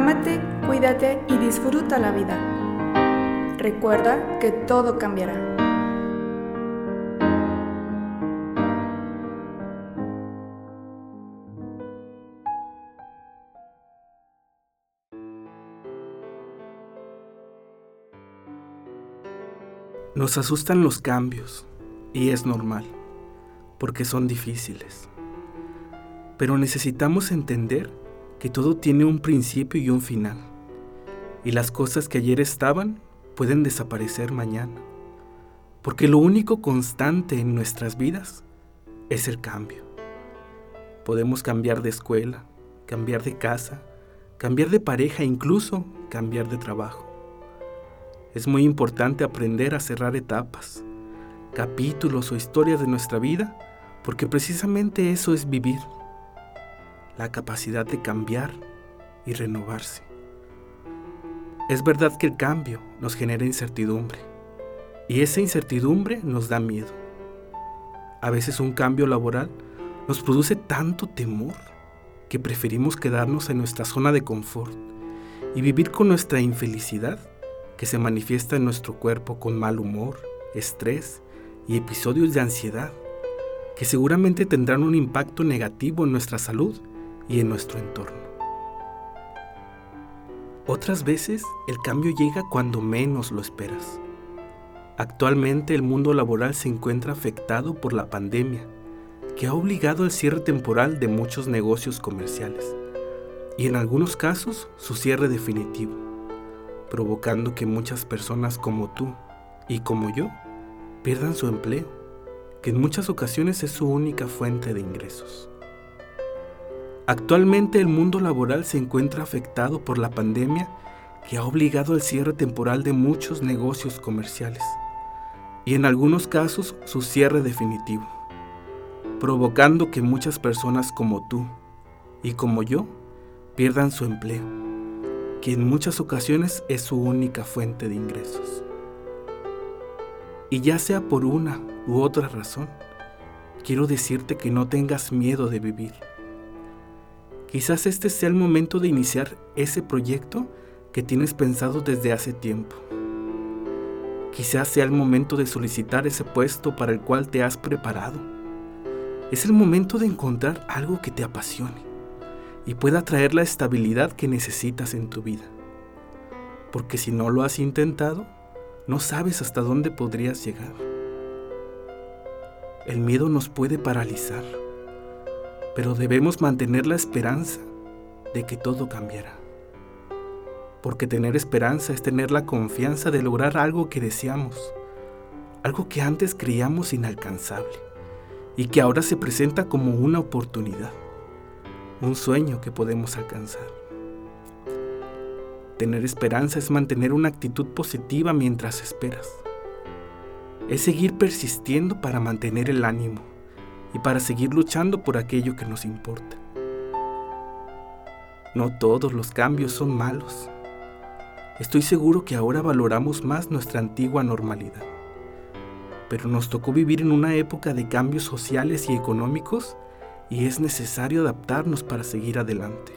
Ámate, cuídate y disfruta la vida. Recuerda que todo cambiará. Nos asustan los cambios y es normal, porque son difíciles. Pero necesitamos entender que todo tiene un principio y un final, y las cosas que ayer estaban pueden desaparecer mañana, porque lo único constante en nuestras vidas es el cambio. Podemos cambiar de escuela, cambiar de casa, cambiar de pareja, incluso cambiar de trabajo. Es muy importante aprender a cerrar etapas, capítulos o historias de nuestra vida, porque precisamente eso es vivir, la capacidad de cambiar y renovarse. Es verdad que el cambio nos genera incertidumbre, y esa incertidumbre nos da miedo. A veces un cambio laboral nos produce tanto temor que preferimos quedarnos en nuestra zona de confort y vivir con nuestra infelicidad que se manifiesta en nuestro cuerpo con mal humor, estrés y episodios de ansiedad, que seguramente tendrán un impacto negativo en nuestra salud y en nuestro entorno. Otras veces el cambio llega cuando menos lo esperas. Actualmente el mundo laboral se encuentra afectado por la pandemia, que ha obligado al cierre temporal de muchos negocios comerciales y en algunos casos su cierre definitivo provocando que muchas personas como tú y como yo pierdan su empleo, que en muchas ocasiones es su única fuente de ingresos. Actualmente el mundo laboral se encuentra afectado por la pandemia que ha obligado al cierre temporal de muchos negocios comerciales y en algunos casos su cierre definitivo, provocando que muchas personas como tú y como yo pierdan su empleo que en muchas ocasiones es su única fuente de ingresos. Y ya sea por una u otra razón, quiero decirte que no tengas miedo de vivir. Quizás este sea el momento de iniciar ese proyecto que tienes pensado desde hace tiempo. Quizás sea el momento de solicitar ese puesto para el cual te has preparado. Es el momento de encontrar algo que te apasione y pueda traer la estabilidad que necesitas en tu vida. Porque si no lo has intentado, no sabes hasta dónde podrías llegar. El miedo nos puede paralizar, pero debemos mantener la esperanza de que todo cambiará. Porque tener esperanza es tener la confianza de lograr algo que deseamos, algo que antes creíamos inalcanzable y que ahora se presenta como una oportunidad un sueño que podemos alcanzar. Tener esperanza es mantener una actitud positiva mientras esperas. Es seguir persistiendo para mantener el ánimo y para seguir luchando por aquello que nos importa. No todos los cambios son malos. Estoy seguro que ahora valoramos más nuestra antigua normalidad. Pero nos tocó vivir en una época de cambios sociales y económicos y es necesario adaptarnos para seguir adelante.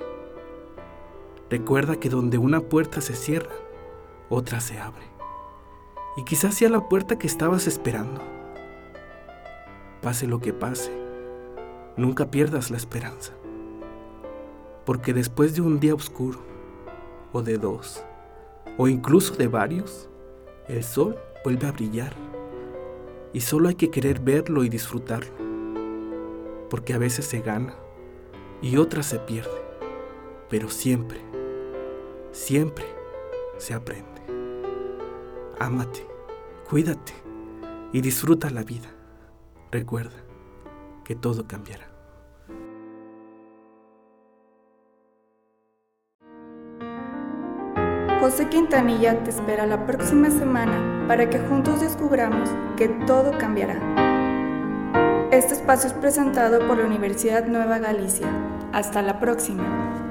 Recuerda que donde una puerta se cierra, otra se abre. Y quizás sea la puerta que estabas esperando. Pase lo que pase, nunca pierdas la esperanza. Porque después de un día oscuro, o de dos, o incluso de varios, el sol vuelve a brillar. Y solo hay que querer verlo y disfrutarlo porque a veces se gana y otras se pierde, pero siempre, siempre se aprende. Ámate, cuídate y disfruta la vida. Recuerda que todo cambiará. José Quintanilla te espera la próxima semana para que juntos descubramos que todo cambiará. Este espacio es presentado por la Universidad Nueva Galicia. Hasta la próxima.